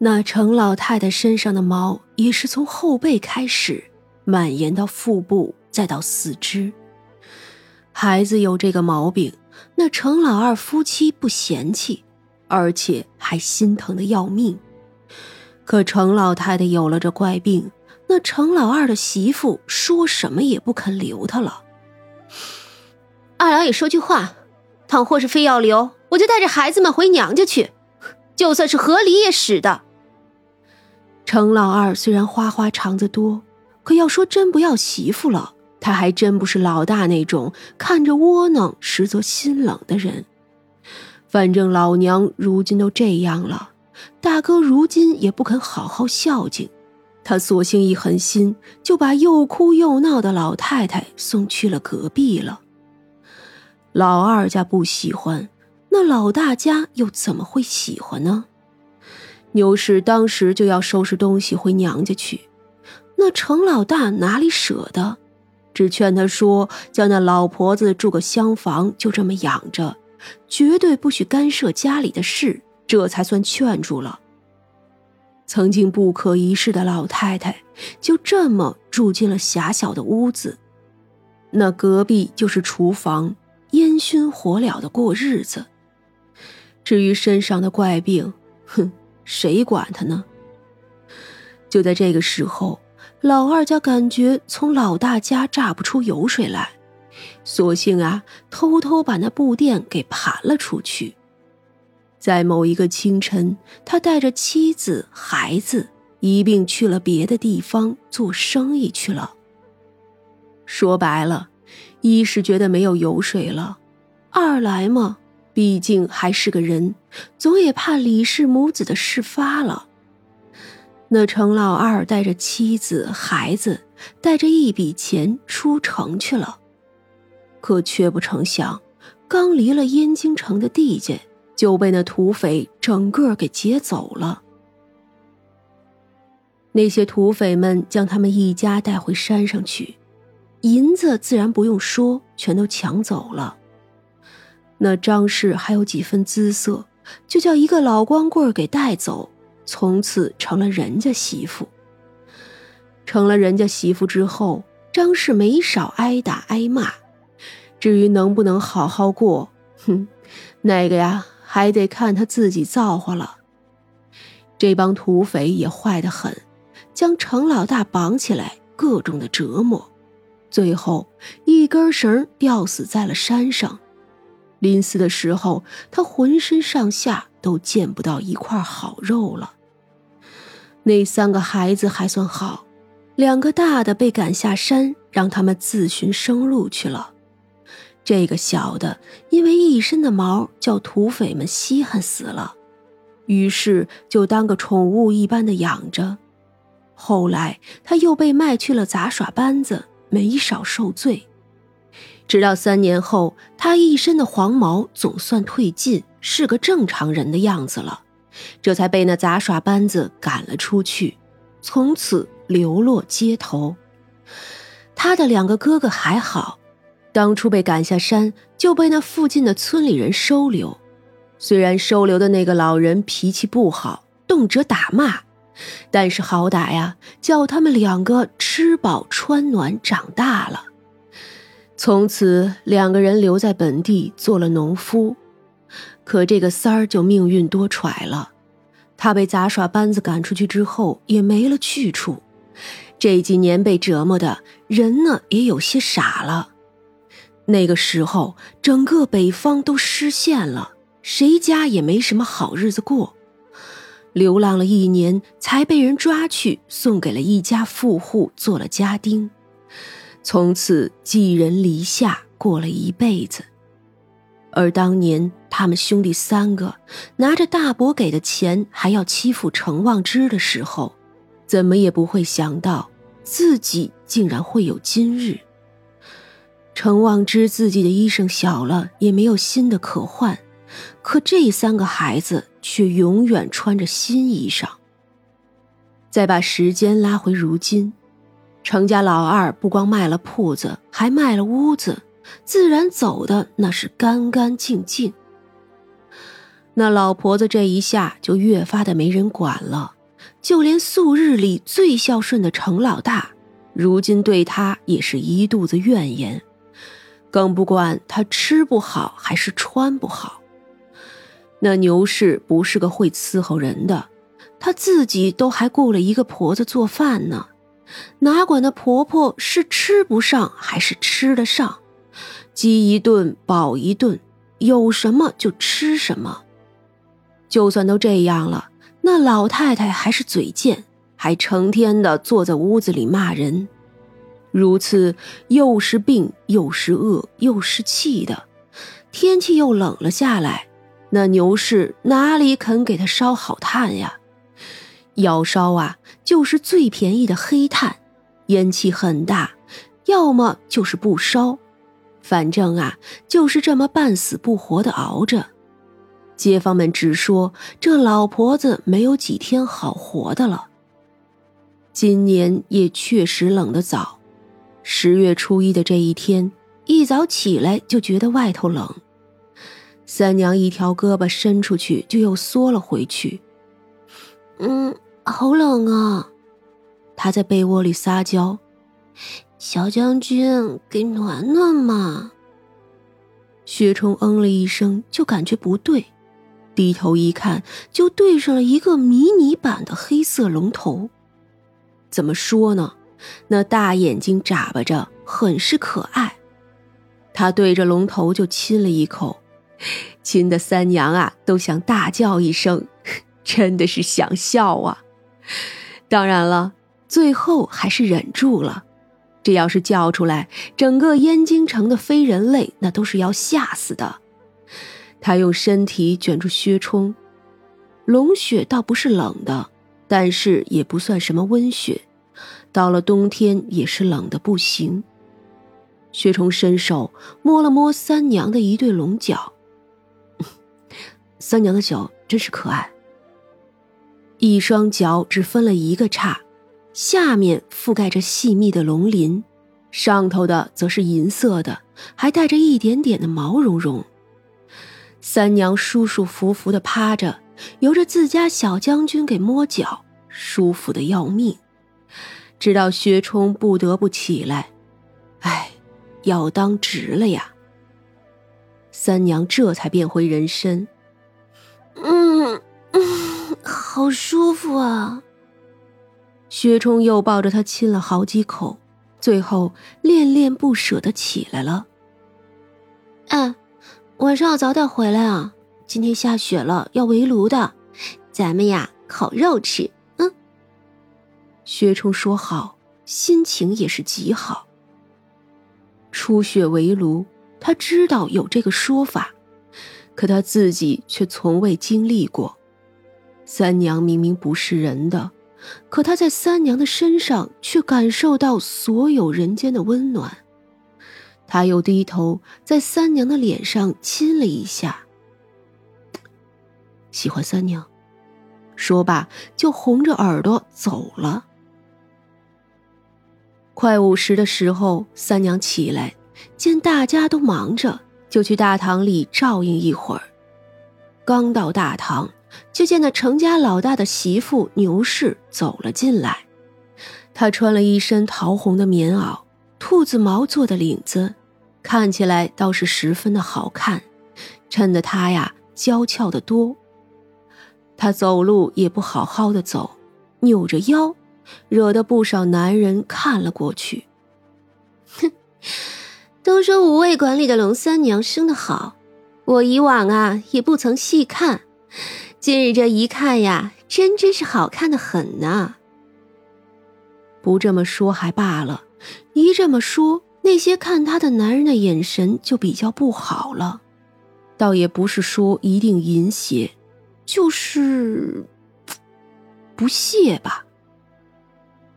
那程老太太身上的毛也是从后背开始，蔓延到腹部，再到四肢。孩子有这个毛病，那程老二夫妻不嫌弃，而且还心疼的要命。可程老太太有了这怪病，那程老二的媳妇说什么也不肯留他了。二老爷说句话，倘或是非要留，我就带着孩子们回娘家去，就算是和离也使得。程老二虽然花花肠子多，可要说真不要媳妇了，他还真不是老大那种看着窝囊实则心冷的人。反正老娘如今都这样了，大哥如今也不肯好好孝敬，他索性一狠心，就把又哭又闹的老太太送去了隔壁了。老二家不喜欢，那老大家又怎么会喜欢呢？牛氏当时就要收拾东西回娘家去，那程老大哪里舍得，只劝他说：“叫那老婆子住个厢房，就这么养着，绝对不许干涉家里的事。”这才算劝住了。曾经不可一世的老太太，就这么住进了狭小的屋子，那隔壁就是厨房，烟熏火燎的过日子。至于身上的怪病，哼。谁管他呢？就在这个时候，老二家感觉从老大家榨不出油水来，索性啊，偷偷把那布店给盘了出去。在某一个清晨，他带着妻子、孩子一并去了别的地方做生意去了。说白了，一是觉得没有油水了，二来嘛。毕竟还是个人，总也怕李氏母子的事发了。那程老二带着妻子、孩子，带着一笔钱出城去了，可却不成想，刚离了燕京城的地界，就被那土匪整个给劫走了。那些土匪们将他们一家带回山上去，银子自然不用说，全都抢走了。那张氏还有几分姿色，就叫一个老光棍给带走，从此成了人家媳妇。成了人家媳妇之后，张氏没少挨打挨骂。至于能不能好好过，哼，那个呀，还得看他自己造化了。这帮土匪也坏得很，将程老大绑起来，各种的折磨，最后一根绳吊死在了山上。临死的时候，他浑身上下都见不到一块好肉了。那三个孩子还算好，两个大的被赶下山，让他们自寻生路去了。这个小的因为一身的毛，叫土匪们稀罕死了，于是就当个宠物一般的养着。后来他又被卖去了杂耍班子，没少受罪。直到三年后，他一身的黄毛总算褪尽，是个正常人的样子了，这才被那杂耍班子赶了出去，从此流落街头。他的两个哥哥还好，当初被赶下山就被那附近的村里人收留，虽然收留的那个老人脾气不好，动辄打骂，但是好歹呀，叫他们两个吃饱穿暖长大了。从此，两个人留在本地做了农夫。可这个三儿就命运多舛了，他被杂耍班子赶出去之后，也没了去处。这几年被折磨的人呢，也有些傻了。那个时候，整个北方都失陷了，谁家也没什么好日子过。流浪了一年，才被人抓去，送给了一家富户做了家丁。从此寄人篱下，过了一辈子。而当年他们兄弟三个拿着大伯给的钱，还要欺负程望之的时候，怎么也不会想到自己竟然会有今日。程望之自己的衣裳小了，也没有新的可换，可这三个孩子却永远穿着新衣裳。再把时间拉回如今。程家老二不光卖了铺子，还卖了屋子，自然走的那是干干净净。那老婆子这一下就越发的没人管了，就连素日里最孝顺的程老大，如今对他也是一肚子怨言，更不管他吃不好还是穿不好。那牛氏不是个会伺候人的，她自己都还雇了一个婆子做饭呢，哪管那婆婆是吃不上还是吃得上，饥一顿饱一顿，有什么就吃什么。就算都这样了，那老太太还是嘴贱，还成天的坐在屋子里骂人，如此又是病又是饿又是气的，天气又冷了下来。那牛氏哪里肯给他烧好炭呀？要烧啊，就是最便宜的黑炭，烟气很大；要么就是不烧，反正啊，就是这么半死不活的熬着。街坊们只说这老婆子没有几天好活的了。今年也确实冷得早，十月初一的这一天，一早起来就觉得外头冷。三娘一条胳膊伸出去，就又缩了回去。嗯，好冷啊！他在被窝里撒娇：“小将军，给暖暖嘛。”薛冲嗯了一声，就感觉不对，低头一看，就对上了一个迷你版的黑色龙头。怎么说呢？那大眼睛眨巴着，很是可爱。他对着龙头就亲了一口。亲的三娘啊，都想大叫一声，真的是想笑啊！当然了，最后还是忍住了。这要是叫出来，整个燕京城的非人类那都是要吓死的。他用身体卷住薛冲，龙雪倒不是冷的，但是也不算什么温雪，到了冬天也是冷的不行。薛冲伸手摸了摸三娘的一对龙角。三娘的脚真是可爱，一双脚只分了一个叉，下面覆盖着细密的龙鳞，上头的则是银色的，还带着一点点的毛茸茸。三娘舒舒服服的趴着，由着自家小将军给摸脚，舒服的要命。直到薛冲不得不起来，哎，要当值了呀。三娘这才变回人身。嗯嗯，好舒服啊！薛冲又抱着他亲了好几口，最后恋恋不舍的起来了。哎，晚上要早点回来啊！今天下雪了，要围炉的，咱们呀烤肉吃。嗯。薛冲说好，心情也是极好。初雪围炉，他知道有这个说法。可他自己却从未经历过。三娘明明不是人的，可他在三娘的身上却感受到所有人间的温暖。他又低头在三娘的脸上亲了一下。喜欢三娘，说罢就红着耳朵走了。快午时的时候，三娘起来，见大家都忙着。就去大堂里照应一会儿。刚到大堂，就见那程家老大的媳妇牛氏走了进来。她穿了一身桃红的棉袄，兔子毛做的领子，看起来倒是十分的好看，衬得她呀娇俏的多。她走路也不好好的走，扭着腰，惹得不少男人看了过去。哼。都说五味馆里的龙三娘生得好，我以往啊也不曾细看，今日这一看呀，真真是好看的很呐。不这么说还罢了，一这么说，那些看他的男人的眼神就比较不好了。倒也不是说一定淫邪，就是 不屑吧。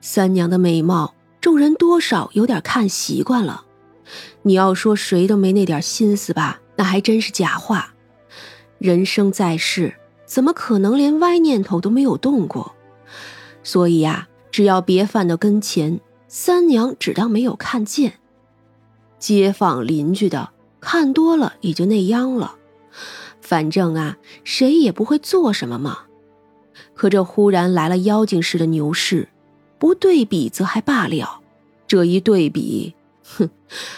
三娘的美貌，众人多少有点看习惯了。你要说谁都没那点心思吧，那还真是假话。人生在世，怎么可能连歪念头都没有动过？所以呀，只要别犯到跟前，三娘只当没有看见。街坊邻居的看多了也就那样了，反正啊，谁也不会做什么嘛。可这忽然来了妖精似的牛市，不对比则还罢了，这一对比，哼，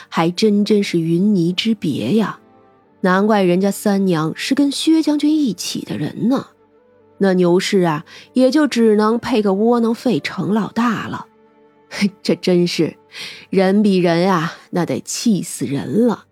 还真真是云泥之别呀！难怪人家三娘是跟薛将军一起的人呢。那牛氏啊，也就只能配个窝囊废程老大了。这真是人比人啊，那得气死人了。